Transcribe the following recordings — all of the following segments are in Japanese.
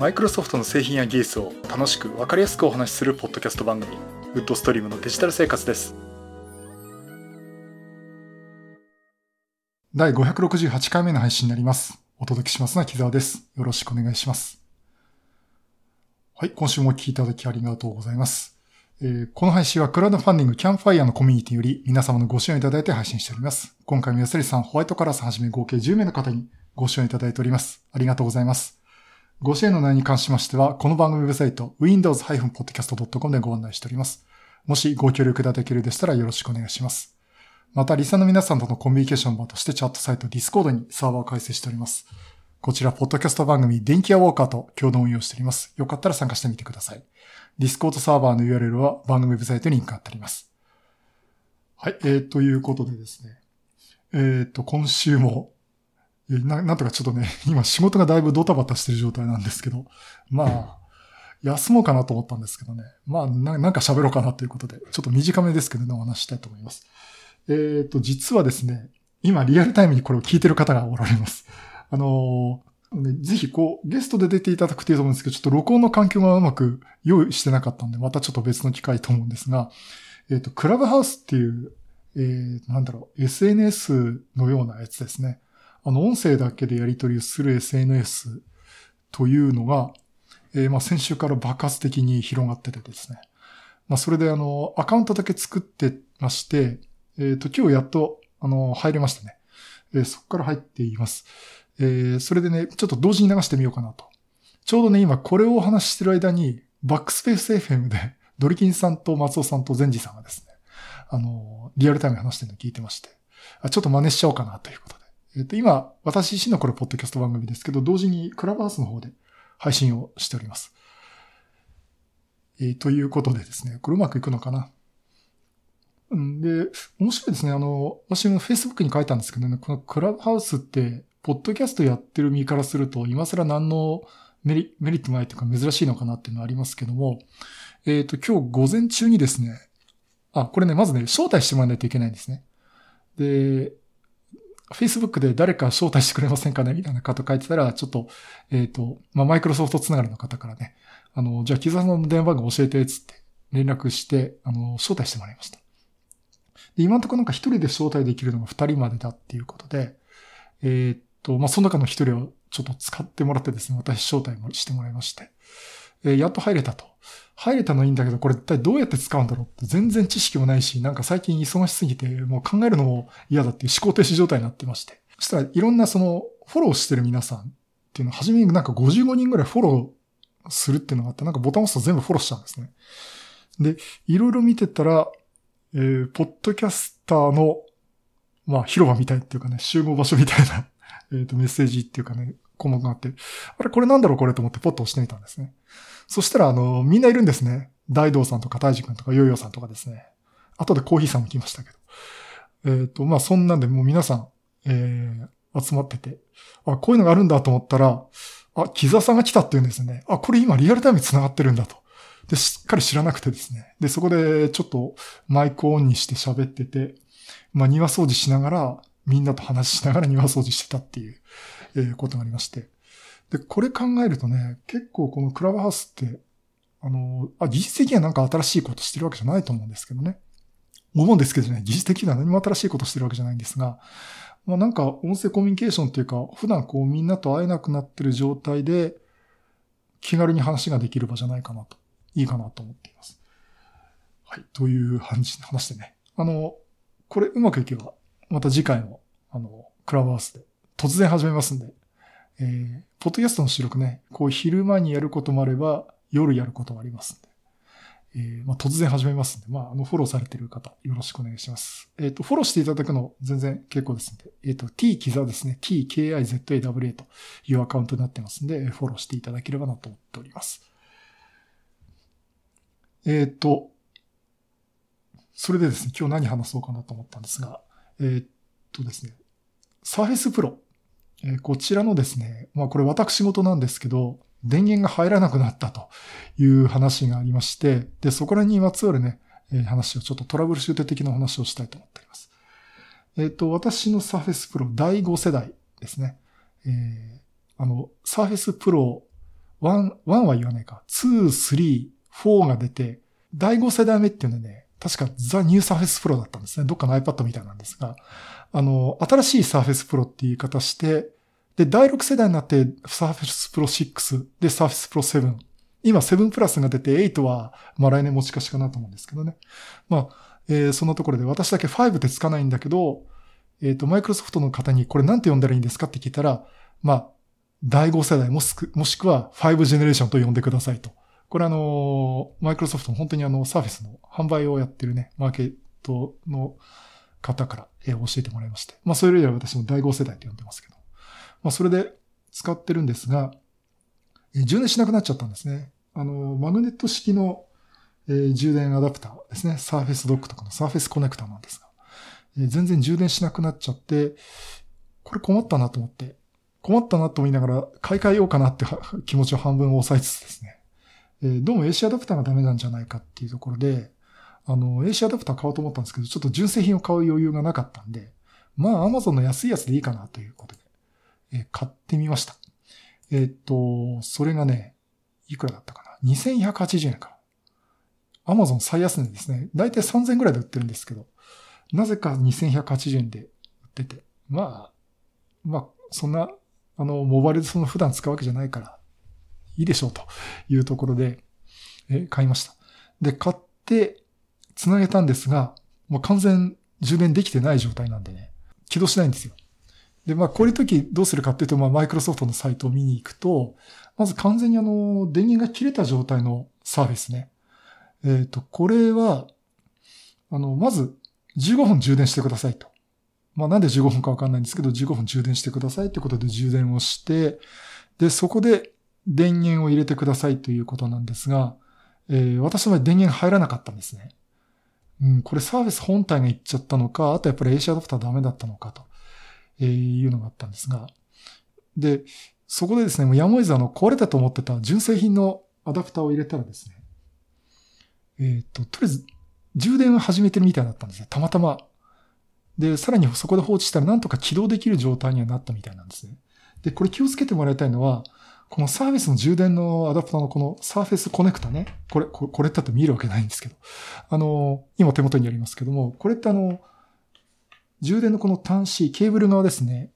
マイクロソフトの製品や技術を楽しく分かりやすくお話しするポッドキャスト番組ウッドストリームのデジタル生活です第568回目の配信になりますお届けしますのは木澤ですよろしくお願いしますはい今週もお聞きいただきありがとうございますえー、この配信はクラウドファンディングキャンファイアのコミュニティより皆様のご支援いただいて配信しております。今回も安りさん、ホワイトカラーさんはじめ合計10名の方にご支援いただいております。ありがとうございます。ご支援の内容に関しましては、この番組ウェブサイト、windows-podcast.com でご案内しております。もしご協力いただけるでしたらよろしくお願いします。また、リサの皆さんとのコミュニケーション場としてチャットサイト Discord にサーバーを開設しております。こちら、ポッドキャスト番組、電気屋ウォーカーと共同運用しております。よかったら参加してみてください。Discord サーバーの URL は番組ウェブサイトにリンク貼ってあります。はい、えー、ということでですね。えっ、ー、と、今週もな、なんとかちょっとね、今仕事がだいぶドタバタしてる状態なんですけど、まあ、休もうかなと思ったんですけどね。まあ、ななんか喋ろうかなということで、ちょっと短めですけどね、お話したいと思います。えっ、ー、と、実はですね、今リアルタイムにこれを聞いてる方がおられます。あのー、ぜひこう、ゲストで出ていただくといいと思うんですけど、ちょっと録音の環境がうまく用意してなかったんで、またちょっと別の機会と思うんですが、えっ、ー、と、クラブハウスっていう、えー、なんだろう、SNS のようなやつですね。あの、音声だけでやり取りをする SNS というのが、えー、まあ先週から爆発的に広がっててですね。まあそれであの、アカウントだけ作ってまして、えっ、ー、と、今日やっと、あの、入れましたね。えー、そこから入っています。えー、それでね、ちょっと同時に流してみようかなと。ちょうどね、今これをお話ししてる間に、バックスペース FM で、ドリキンさんと松尾さんとゼンジさんがですね、あの、リアルタイムで話してるのを聞いてまして、あちょっと真似しちゃおうかなということ。えっ、と、今、私自身のこれ、ポッドキャスト番組ですけど、同時にクラブハウスの方で配信をしております。えー、ということでですね、これうまくいくのかな？んで、面白いですね。あの、私も Facebook に書いたんですけどね、このクラブハウスって、ポッドキャストやってる身からすると、今更何のメリメリットないというか珍しいのかなっていうのはありますけども、えっ、ー、と、今日午前中にですね、あ、これね、まずね、招待してもらわないといけないんですね。で、Facebook で誰か招待してくれませんかね？みたいな方書いてたら、ちょっと、えっ、ー、と、まあ、マイクロソフトつながりの方からね、あの、じゃあ、木沢さんの電話番号教えて、つって連絡して、あの、招待してもらいました。で今のところなんか一人で招待できるのが二人までだっていうことで、えっ、と、まあ、その中の一人をちょっと使ってもらってですね、私招待もしてもらいまして、えー、やっと入れたと。入れたのいいんだけど、これ一体どうやって使うんだろうって全然知識もないし、なんか最近忙しすぎて、もう考えるのも嫌だっていう思考停止状態になってまして。そしたらいろんなその、フォローしてる皆さんっていうのは、初めになんか55人ぐらいフォローするっていうのがあって、なんかボタン押すと全部フォローしたんですね。で、いろいろ見てたら、えー、ポッドキャスターの、まあ、広場みたいっていうかね、集合場所みたいな、えっ、ー、と、メッセージっていうかね、項目があって、あれ、これなんだろうこれと思ってポッと押してみたんですね。そしたら、あの、みんないるんですね。大道さんとか大治君とかヨーヨーさんとかですね。後でコーヒーさんも来ましたけど。えっ、ー、と、まあ、そんなんでもう皆さん、えー、集まってて、あ、こういうのがあるんだと思ったら、あ、木座さんが来たって言うんですね。あ、これ今リアルタイムに繋がってるんだと。で、しっかり知らなくてですね。で、そこでちょっとマイクオンにして喋ってて、まあ、庭掃除しながら、みんなと話しながら庭掃除してたっていう、えー、ことがありまして。で、これ考えるとね、結構このクラブハウスって、あの、あ、技術的にはなんか新しいことしてるわけじゃないと思うんですけどね。思うんですけどね、技術的には何も新しいことしてるわけじゃないんですが、まあなんか音声コミュニケーションっていうか、普段こうみんなと会えなくなってる状態で、気軽に話ができる場じゃないかなと、いいかなと思っています。はい、という話話でね。あの、これうまくいけば、また次回の、あの、クラブハウスで突然始めますんで、えー、ポッドキャストの収録ね、こう昼間にやることもあれば、夜やることもありますんで。えー、まあ、突然始めますんで、まあ、あの、フォローされてる方、よろしくお願いします。えっ、ー、と、フォローしていただくの全然結構ですんで、えっ、ー、と、t キザですね、tkizawa というアカウントになってますんで、フォローしていただければなと思っております。えっ、と、それでですね、今日何話そうかなと思ったんですが、えっとですね、Surface Pro えこちらのですね、まあこれ私事なんですけど、電源が入らなくなったという話がありまして、で、そこらにまつわるね、え話をちょっとトラブルシュート的な話をしたいと思っております。えっ、ー、と、私の Surface Pro 第5世代ですね。えー、あの、Surface Pro 1、1は言わないか。2、3、4が出て、第5世代目っていうのはね、確か The New サーフェスプロだったんですね。どっかの iPad みたいなんですが、あの、新しいサーフェスプロっていう言い方して、で、第6世代になってサーフェスプロ6、で、サーフェスプロ7。今7プラスが出て8は、まあ来年持ち越しかなと思うんですけどね。まあ、えー、そのところで私だけ5ってつかないんだけど、えっ、ー、と、マイクロソフトの方にこれなんて呼んだらいいんですかって聞いたら、まあ、第5世代もしくは5ジェネレーションと呼んでくださいと。これあの、マイクロソフトの本当にあの、サーフェスの販売をやってるね、マーケットの方から、え教えてもらいまして。まあ、それよりは私も第5世代と呼んでますけど。まあ、それで使ってるんですが、え充電しなくなっちゃったんですね。あの、マグネット式の、え、充電アダプターですね。サーフェスドックとかのサーフェスコネクタなんですが、え、全然充電しなくなっちゃって、これ困ったなと思って、困ったなと思いながら買い替えようかなって気持ちを半分抑えつつですね。え、どうも AC アダプターがダメなんじゃないかっていうところで、あの、AC アダプター買おうと思ったんですけど、ちょっと純正品を買う余裕がなかったんで、まあ Amazon の安いやつでいいかなということで、えー、買ってみました。えー、っと、それがね、いくらだったかな ?2180 円か。Amazon 最安値ですね。だいたい3000円ぐらいで売ってるんですけど、なぜか2180円で売ってて、まあ、まあ、そんな、あの、モバイルでその普段使うわけじゃないから、いいでしょうというところで、え買いました。で、買って、繋げたんですが、もう完全充電できてない状態なんでね、起動しないんですよ。で、まあ、こういう時どうするかっていうと、まあ、マイクロソフトのサイトを見に行くと、まず完全にあの、電源が切れた状態のサーフェスね。えっ、ー、と、これは、あの、まず15分充電してくださいと。まあ、なんで15分かわかんないんですけど、15分充電してくださいってことで充電をして、で、そこで電源を入れてくださいということなんですが、えー、私の場合電源入らなかったんですね。うん、これサービス本体がいっちゃったのか、あとやっぱり AC アダプターダメだったのかと、えー、いうのがあったんですが。で、そこでですね、もうやむを得ずあの壊れたと思ってた純正品のアダプターを入れたらですね、えっ、ー、と、とりあえず充電を始めてるみたいだったんですよ。たまたま。で、さらにそこで放置したらなんとか起動できる状態にはなったみたいなんですね。で、これ気をつけてもらいたいのは、このサーフェスの充電のアダプターのこのサーフェスコネクタね。これ、これってって見えるわけないんですけど。あの、今手元にありますけども、これってあの、充電のこの端子、ケーブル側ですね。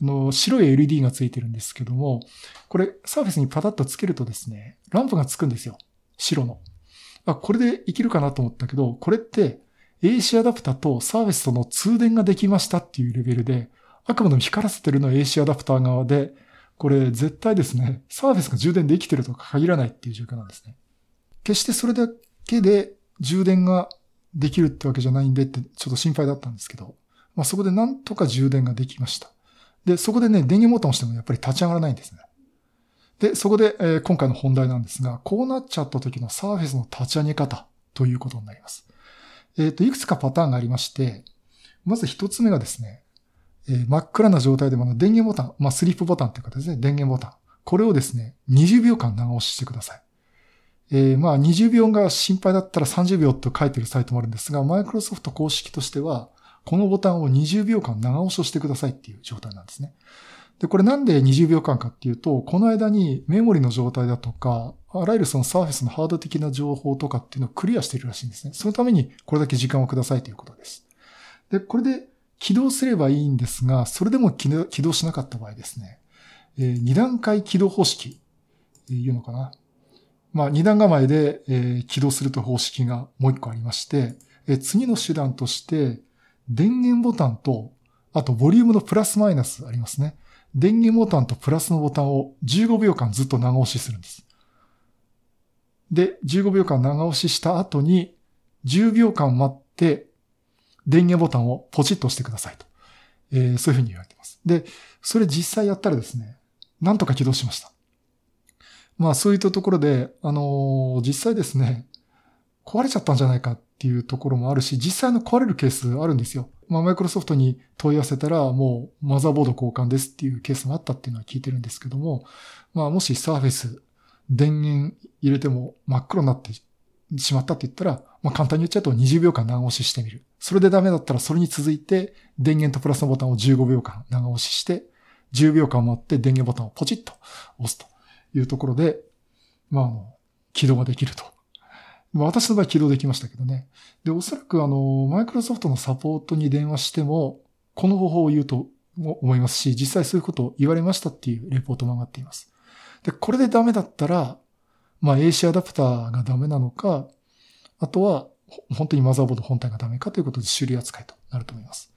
あの、白い LED がついてるんですけども、これサーフェスにパタッとつけるとですね、ランプがつくんですよ。白の。あ、これでいけるかなと思ったけど、これって AC アダプタとサーフェスとの通電ができましたっていうレベルで、あくまでも光らせてるのは AC アダプター側で、これ絶対ですね、サーフェスが充電できてるとか限らないっていう状況なんですね。決してそれだけで充電ができるってわけじゃないんでってちょっと心配だったんですけど、まあそこでなんとか充電ができました。で、そこでね、電源ボタンを押してもやっぱり立ち上がらないんですね。で、そこで、えー、今回の本題なんですが、こうなっちゃった時のサーフェスの立ち上げ方ということになります。えっ、ー、と、いくつかパターンがありまして、まず一つ目がですね、えー、真っ暗な状態でも電源ボタン、まあ、スリップボタンという形で電源ボタン。これをですね、20秒間長押ししてください。えー、まあ、20秒が心配だったら30秒と書いてるサイトもあるんですが、マイクロソフト公式としては、このボタンを20秒間長押しをしてくださいっていう状態なんですね。で、これなんで20秒間かっていうと、この間にメモリの状態だとか、あらゆるそのサーフェスのハード的な情報とかっていうのをクリアしているらしいんですね。そのためにこれだけ時間をくださいということです。で、これで起動すればいいんですが、それでも起動しなかった場合ですね、えー、2段階起動方式、えー、いうのかな。まあ、2段構えで、えー、起動すると方式がもう1個ありまして、えー、次の手段として、電源ボタンと、あとボリュームのプラスマイナスありますね。電源ボタンとプラスのボタンを15秒間ずっと長押しするんです。で、15秒間長押しした後に、10秒間待って、電源ボタンをポチッと押してくださいと。えー、そういうふうに言われてます。で、それ実際やったらですね、なんとか起動しました。まあそういったところで、あのー、実際ですね、壊れちゃったんじゃないかっていうところもあるし、実際の壊れるケースあるんですよ。まあマイクロソフトに問い合わせたら、もうマザーボード交換ですっていうケースもあったっていうのは聞いてるんですけども、まあもしサーフェス電源入れても真っ黒になってしまったって言ったら、まあ簡単に言っちゃうと20秒間長押ししてみる。それでダメだったらそれに続いて電源とプラスのボタンを15秒間長押しして、10秒間待って電源ボタンをポチッと押すというところで、まあ、あの、起動ができると。私の場合起動できましたけどね。で、おそらくあの、マイクロソフトのサポートに電話しても、この方法を言うと思いますし、実際そういうことを言われましたっていうレポートも上がっています。で、これでダメだったら、まあ AC アダプターがダメなのか、あとは本当にマザーボード本体がダメかということで修理扱いとなると思います。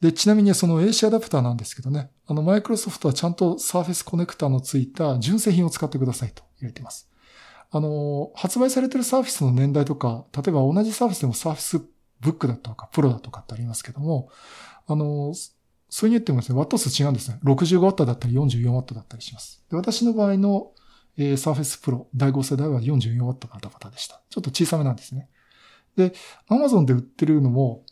で、ちなみにその AC アダプターなんですけどね、あのマイクロソフトはちゃんと Surface コネクタのついた純正品を使ってくださいと言われています。あの、発売されてる Surface の年代とか、例えば同じ Surface でも Surface Book だとか Pro だとかってありますけども、あの、そういうに言ってもですね、ワット数違うんですね。65W だったり 44W だったりします。で私の場合の、えー、Surface Pro 第5世代は 44W のアダプターでした。ちょっと小さめなんですね。で、Amazon で売ってるのも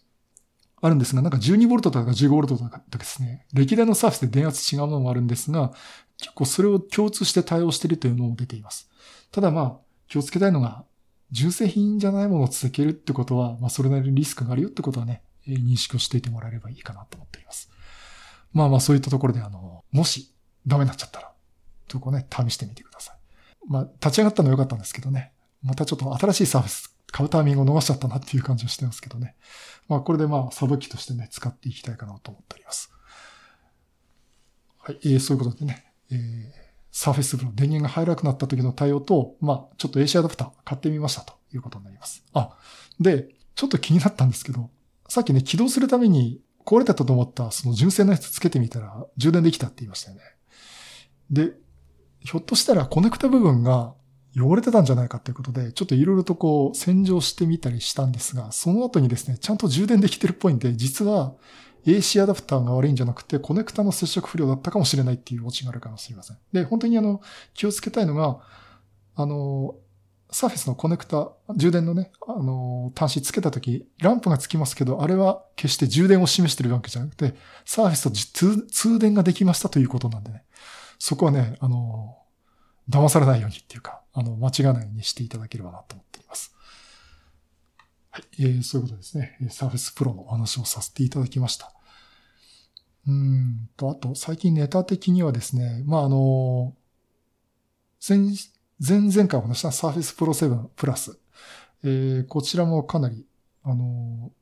あるんですが、なんか 12V とか 15V とかですね、歴代のサーフィスで電圧違うものもあるんですが、結構それを共通して対応しているというのも出ています。ただまあ、気をつけたいのが、純正品じゃないものを続けるってことは、まあそれなりにリスクがあるよってことはね、認識をしていてもらえればいいかなと思っています。まあまあそういったところで、あの、もしダメになっちゃったら、とこね、試してみてください。まあ、立ち上がったのは良かったんですけどね。またちょっと新しいサービス買うタイミングを逃しちゃったなっていう感じはしてますけどね。まあこれでまあサブ機としてね、使っていきたいかなと思っております。はい、えー、そういうことでね、えー、サーフェスブロ電源が入らなくなった時の対応と、まあちょっと AC アダプター買ってみましたということになります。あ、で、ちょっと気になったんですけど、さっきね、起動するために壊れたと思ったその純正のやつつけてみたら充電できたって言いましたよね。で、ひょっとしたらコネクタ部分が汚れてたんじゃないかということで、ちょっといろいろとこう洗浄してみたりしたんですが、その後にですね、ちゃんと充電できてるっぽいんで、実は AC アダプターが悪いんじゃなくて、コネクタの接触不良だったかもしれないっていうオチがあるかもしれません。で、本当にあの、気をつけたいのが、あの、サーフェスのコネクタ、充電のね、あの、端子つけたとき、ランプがつきますけど、あれは決して充電を示してるわけじゃなくて、サーフェスと通電ができましたということなんでね。そこはね、あの、騙されないようにっていうか、あの、間違わないようにしていただければなと思っています。はい。えー、そういうことですね。Surface Pro のお話をさせていただきました。うんと、あと、最近ネタ的にはですね、まあ、あの、前、前々回お話した Surface Pro 7 Plus。えー、こちらもかなり、あの、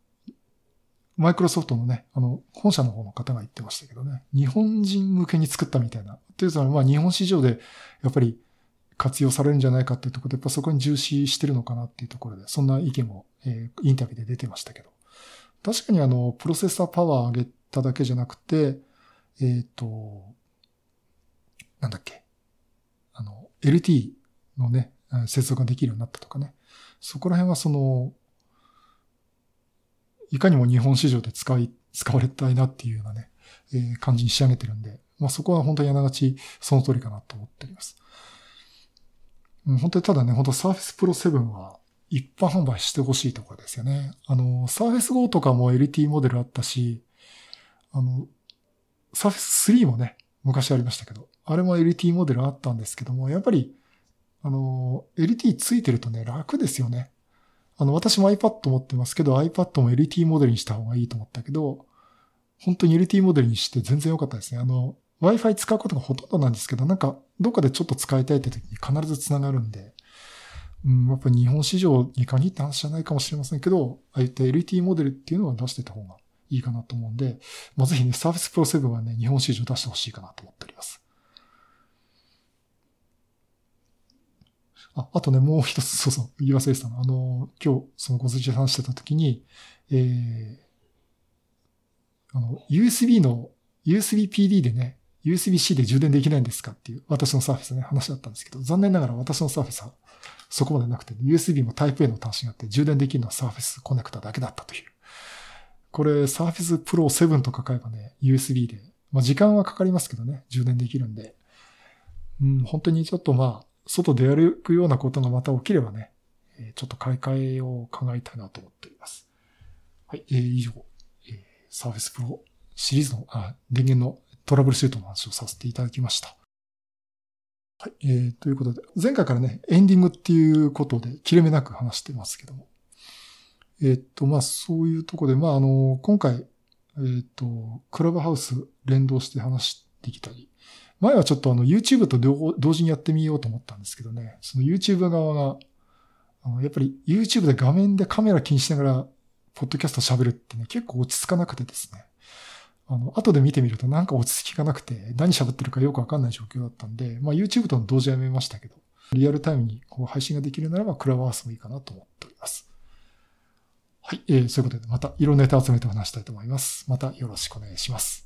マイクロソフトのね、あの、本社の方の方が言ってましたけどね、日本人向けに作ったみたいな。というのは、まあ日本市場でやっぱり活用されるんじゃないかっていうところで、やっぱそこに重視してるのかなっていうところで、そんな意見も、えー、インタビューで出てましたけど。確かにあの、プロセッサーパワー上げただけじゃなくて、えっ、ー、と、なんだっけ。あの、LT のね、接続ができるようになったとかね。そこら辺はその、いかにも日本市場で使い、使われたいなっていうようなね、えー、感じに仕上げてるんで、まあそこは本当にあながちその通りかなと思っております。うん、本当にただね、本当 Surface Pro 7は一般販売してほしいところですよね。あの、Surface Go とかも LT モデルあったし、あの、Surface 3もね、昔ありましたけど、あれも LT モデルあったんですけども、やっぱり、あの、LT ついてるとね、楽ですよね。あの、私も iPad 持ってますけど、iPad も LT モデルにした方がいいと思ったけど、本当に LT モデルにして全然良かったですね。あの、Wi-Fi 使うことがほとんどなんですけど、なんか、どっかでちょっと使いたいって時に必ず繋がるんで、うん、やっぱ日本市場に限った話じゃないかもしれませんけど、ああいった LT モデルっていうのは出してた方がいいかなと思うんで、まあ、ぜひね、Surface Pro 7はね、日本市場出してほしいかなと思っております。あ、あとね、もう一つ、そうそう、言い忘れてたの。あの、今日、そのご説明話してた時に、えー、あの、USB の、USB PD でね、USB-C で充電できないんですかっていう、私のサーフェスね、話だったんですけど、残念ながら私のサーフェスはそこまでなくて、USB も Type-A の端子があって、充電できるのはサーフェスコネクタだけだったという。これ、サーフェスプロ7とか買えばね、USB で、まあ時間はかかりますけどね、充電できるんで、うん、本当にちょっとまあ、外で歩くようなことがまた起きればね、ちょっと買い替えを考えたいなと思っております。はい、えー、以上、えー、サーフェスプロシリーズの、あ、電源のトラブルシュートの話をさせていただきました。はい。えー、ということで、前回からね、エンディングっていうことで切れ目なく話してますけども。えー、っと、まあ、そういうところで、まあ、あの、今回、えー、っと、クラブハウス連動して話してきたり、前はちょっとあの YouTube と同時にやってみようと思ったんですけどね、その YouTube 側が、あのやっぱり YouTube で画面でカメラ気にしながら、ポッドキャスト喋るってね、結構落ち着かなくてですね。あの、後で見てみるとなんか落ち着きがなくて、何喋ってるかよくわかんない状況だったんで、まあ YouTube との同時やめましたけど、リアルタイムにこう配信ができるならばクラブハウスもいいかなと思っております。はい、えー、そういうことでまたいろんなネタ集めてお話したいと思います。またよろしくお願いします。